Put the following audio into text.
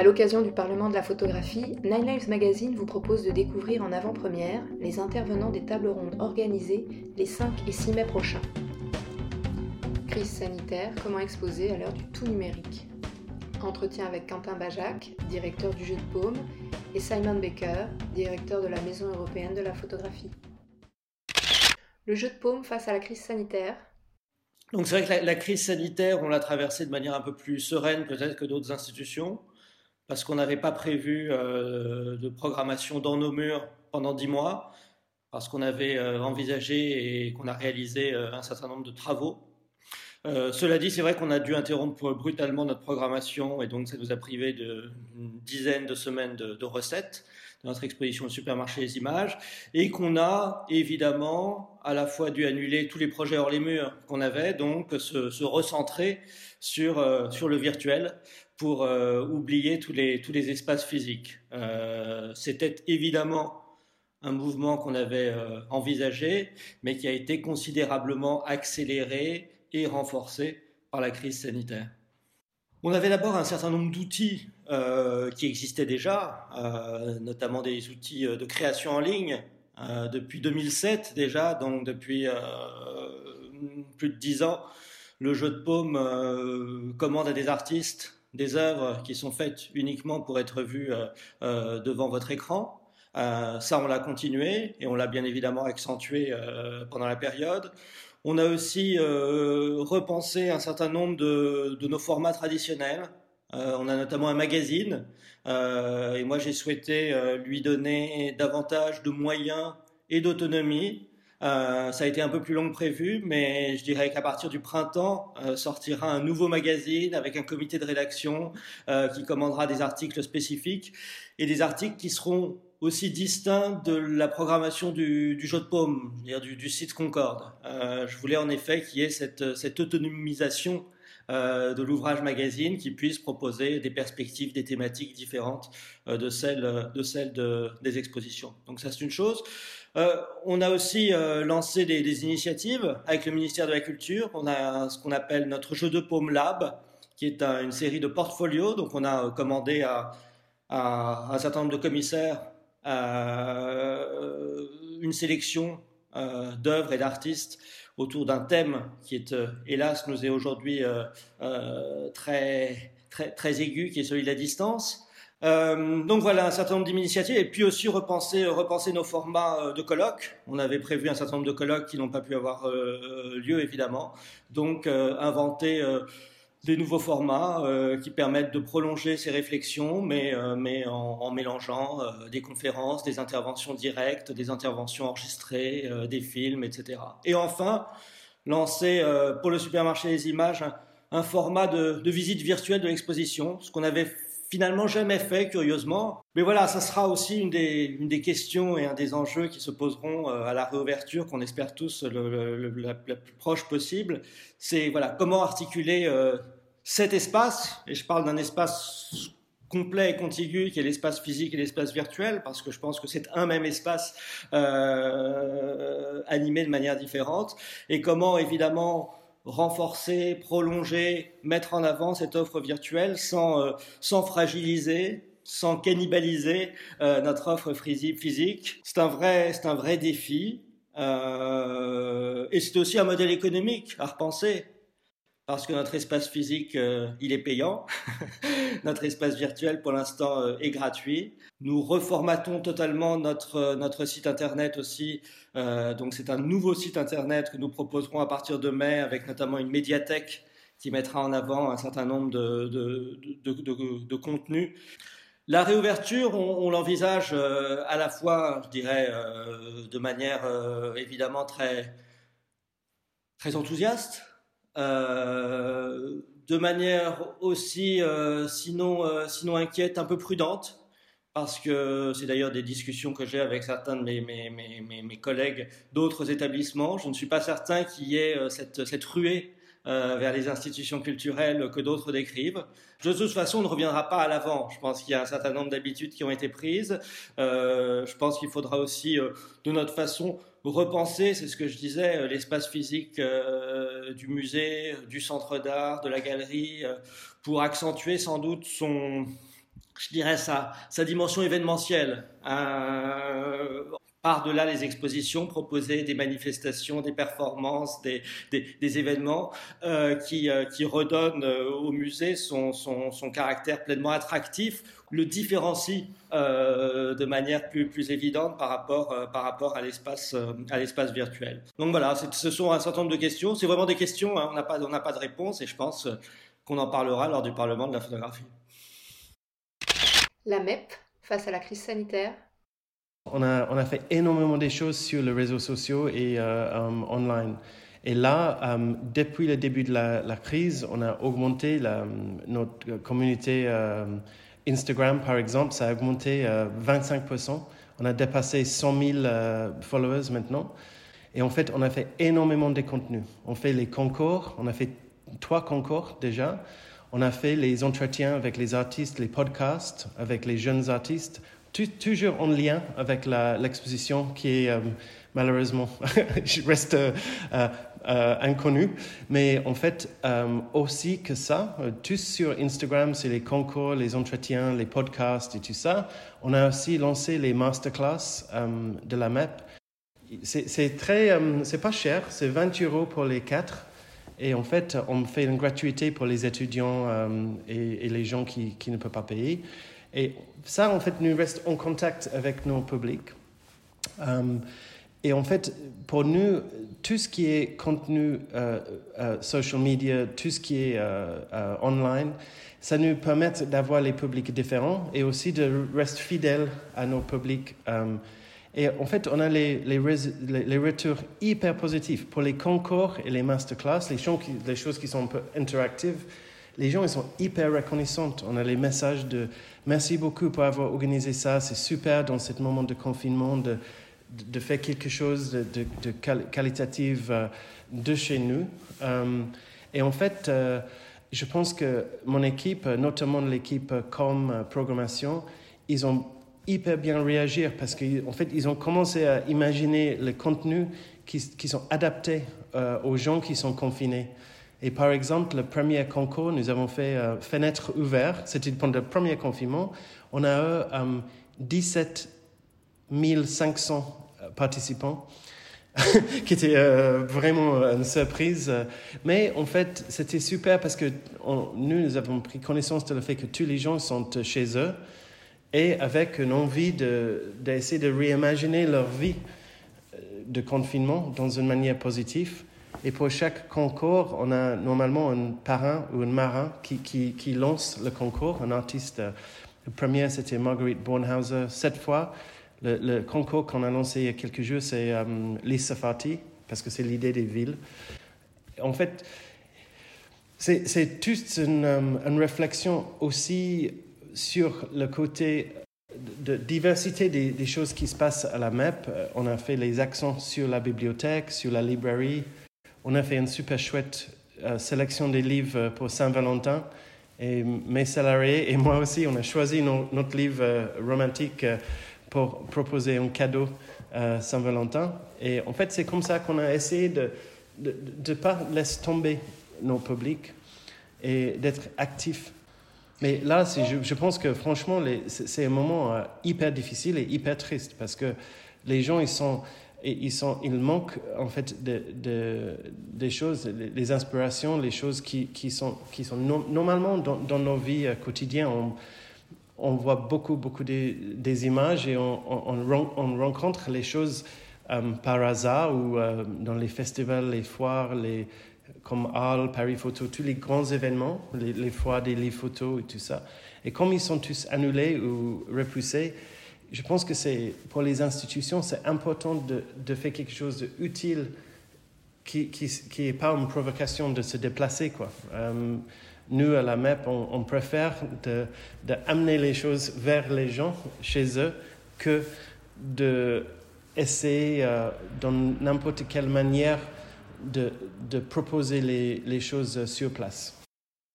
À l'occasion du Parlement de la photographie, Nine Lives Magazine vous propose de découvrir en avant-première les intervenants des tables rondes organisées les 5 et 6 mai prochains. Crise sanitaire, comment exposer à l'heure du tout numérique? Entretien avec Quentin Bajac, directeur du jeu de paume, et Simon Baker, directeur de la Maison européenne de la photographie. Le jeu de paume face à la crise sanitaire, donc c'est vrai que la, crise sanitaire, on l'a traversée de manière un peu plus sereine peut-être que d'autres institutions, parce qu'on n'avait pas prévu euh, de programmation dans nos murs pendant dix mois, parce qu'on avait euh, envisagé et qu'on a réalisé euh, un certain nombre de travaux. cela dit, c'est vrai qu'on a dû interrompre brutalement notre programmation et donc ça nous a privé d'une dizaine de semaines de recettes notre exposition au supermarché des images, et qu'on a évidemment à la fois dû annuler tous les projets hors les murs qu'on avait, donc se, recentrer sur, euh, sur le virtuel pour euh, oublier tous les, tous les espaces physiques. Euh, c'était évidemment un mouvement qu'on avait envisagé, mais qui a été considérablement accéléré et renforcé par la crise sanitaire. On avait d'abord un certain nombre d'outils qui existaient déjà, notamment des outils de création en ligne, depuis 2007 déjà, donc depuis plus de dix ans. Le jeu de paume commande à des artistes des œuvres qui sont faites uniquement pour être vues devant votre écran. ça, on l'a continué et on l'a bien évidemment accentué pendant la période. On a aussi euh, repensé un certain nombre de, nos formats traditionnels. Euh, on a notamment un magazine, euh, et moi j'ai souhaité lui donner davantage de moyens et d'autonomie. ça a été un peu plus long que prévu, mais je dirais qu'à partir du printemps sortira un nouveau magazine avec un comité de rédaction qui commandera des articles spécifiques et des articles qui seront aussi distinct de la programmation du, jeu de paume, du, site Concorde. Euh, je voulais en effet qu'il y ait cette autonomisation euh, de l'ouvrage magazine qui puisse proposer des perspectives, des thématiques différentes euh, de celles, de celles de, des expositions. Donc ça c'est une chose. on a aussi lancé des, initiatives avec le ministère de la Culture. On a ce qu'on appelle notre jeu de paume lab, qui est une série de portfolios. Donc on a commandé à, un certain nombre de commissaires euh, une sélection euh, d'œuvres et d'artistes autour d'un thème qui est, euh, hélas, nous est aujourd'hui très, très, très aigu, qui est celui de la distance. donc voilà un certain nombre d'initiatives et puis aussi repenser, repenser nos formats de colloques. On avait prévu un certain nombre de colloques qui n'ont pas pu avoir lieu évidemment. Donc inventer des nouveaux formats euh, qui permettent de prolonger ces réflexions, mais, euh, mais en, mélangeant euh, des conférences, des interventions directes, des interventions enregistrées, des films, etc. Et enfin, lancer pour le supermarché des images un, format de, de, visite virtuelle de l'exposition, ce qu'on avait finalement jamais fait, curieusement. Mais voilà, ça sera aussi une des, questions et un des enjeux qui se poseront euh, à la réouverture, qu'on espère tous la, plus proche possible. C'est voilà, comment articuler euh, cet espace, et je parle d'un espace complet et contigu qui est l'espace physique et l'espace virtuel, parce que je pense que c'est un même espace euh, animé de manière différente, et comment évidemment renforcer, prolonger, mettre en avant cette offre virtuelle sans, euh, sans fragiliser, sans cannibaliser euh, notre offre physique. C'est un vrai, c'est un vrai défi. Euh, et c'est aussi un modèle économique à repenser parce que notre espace physique, euh, il est payant. notre espace virtuel, pour l'instant, euh, est gratuit. Nous reformatons totalement notre, euh, notre site Internet aussi. donc, c'est un nouveau site Internet que nous proposerons à partir de mai, avec notamment une médiathèque qui mettra en avant un certain nombre de, de, contenus. La réouverture, on, on l'envisage à la fois, je dirais, de manière évidemment très, très enthousiaste, euh, de manière aussi, euh, sinon, euh, sinon inquiète, un peu prudente, parce que c'est d'ailleurs des discussions que j'ai avec certains de mes, mes, mes, collègues d'autres établissements. Je ne suis pas certain qu'il y ait cette, cette ruée vers les institutions culturelles que d'autres décrivent. De toute façon, on ne reviendra pas à l'avant. Je pense qu'il y a un certain nombre d'habitudes qui ont été prises. Je pense qu'il faudra aussi, de notre façon, repenser, c'est ce que je disais, euh, l'espace physique euh, du musée, du centre d'art, de la galerie, pour accentuer sans doute son, sa, dimension événementielle. Euh, par-delà les expositions, proposer des manifestations, des performances, des, événements euh, qui, euh, qui redonnent euh, au musée son, caractère pleinement attractif, le différencie de manière plus, évidente par rapport, à l'espace virtuel. Donc voilà, ce sont un certain nombre de questions. C'est vraiment des questions, hein, on n'a pas, pas de réponse et je pense qu'on en parlera lors du Parlement de la photographie. La MEP, face à la crise sanitaire, on a, fait énormément de choses sur les réseaux sociaux et euh, um, online. Et là, um, depuis le début de la, crise, on a augmenté notre communauté euh, Instagram, par exemple, ça a augmenté euh, 25%. On a dépassé 100 000 euh, followers maintenant. Et en fait, on a fait énormément de contenus. On fait les concours, on a fait trois concours déjà. On a fait les entretiens avec les artistes, les podcasts avec les jeunes artistes toujours en lien avec l'exposition qui est euh, malheureusement reste euh, euh, inconnue. Mais en fait, aussi que ça, tout sur Instagram, c'est les concours, les entretiens, les podcasts et tout ça. On a aussi lancé les masterclass de la MEP. C'est très, c'est pas cher, c'est 20 euros pour les quatre. Et en fait, on fait une gratuité pour les étudiants et, les gens qui ne peuvent pas payer. Et ça, en fait, nous reste en contact avec nos publics. Um, et en fait, pour nous, tout ce qui est contenu euh, euh, social media, tout ce qui est euh, euh, online, ça nous permet d'avoir les publics différents et aussi de rester fidèles à nos publics. Et en fait, on a les, retours hyper positifs pour les concours et les masterclass, les choses qui sont un peu interactives les gens ils sont hyper reconnaissants. On a les messages de merci beaucoup pour avoir organisé ça, c'est super dans ce moment de confinement de, de, faire quelque chose de, de, qualitatif euh, de chez nous. Euh, et en fait, euh, je pense que mon équipe, notamment l'équipe com programmation, ils ont hyper bien réagi parce qu'en fait, ils ont commencé à imaginer les contenus qui, qui sont adaptés aux gens qui sont confinés. Et par exemple, le premier concours, nous avons fait euh, fenêtre ouverte. C'était pendant le premier confinement. On a eu 17 500 participants, qui était euh, vraiment une surprise. Mais en fait, c'était super parce que nous, nous avons pris connaissance de le fait que tous les gens sont chez eux et avec une envie d'essayer de, réimaginer leur vie euh, de confinement dans une manière positive. Et pour chaque concours, on a normalement un parrain ou un marin qui, lance le concours, un artiste. Le premier, c'était Marguerite Bornhauser. Cette fois, le, concours qu'on a lancé il y a quelques jours, c'est um, Lisa Fati, parce que c'est l'idée des villes. En fait, c'est toute une, um, une, réflexion aussi sur le côté de diversité des, des, choses qui se passent à la MEP. On a fait les accents sur la bibliothèque, sur la librairie, on a fait une super chouette euh, sélection des livres pour Saint-Valentin. Et mes salariés et moi aussi, on a choisi notre livre euh, romantique euh, pour proposer un cadeau à Saint-Valentin. Et en fait, c'est comme ça qu'on a essayé de ne pas laisser tomber nos publics et d'être actifs. Mais là, je, je, pense que franchement, c'est un moment hyper difficile et hyper triste parce que les gens, ils sont et ils, sont, ils manquent en fait de, de, des choses, les inspirations, les choses qui, qui sont, qui sont normalement dans, dans, nos vies euh, quotidiennes. On, on, voit beaucoup, beaucoup des, des images et on, on, on, rencontre les choses euh, par hasard ou euh, dans les festivals, les foires, les, comme Arles, Paris Photo, tous les grands événements, les, les foires des livres photos et tout ça. Et comme ils sont tous annulés ou repoussés, je pense que c'est pour les institutions, c'est important de, de, faire quelque chose d'utile qui n'est qui, qui pas une provocation de se déplacer. Quoi. Euh, nous, à la MEP, on, préfère d'amener de, les choses vers les gens, chez eux, que d'essayer, euh, dans n'importe quelle manière, de, de proposer les, les choses sur place.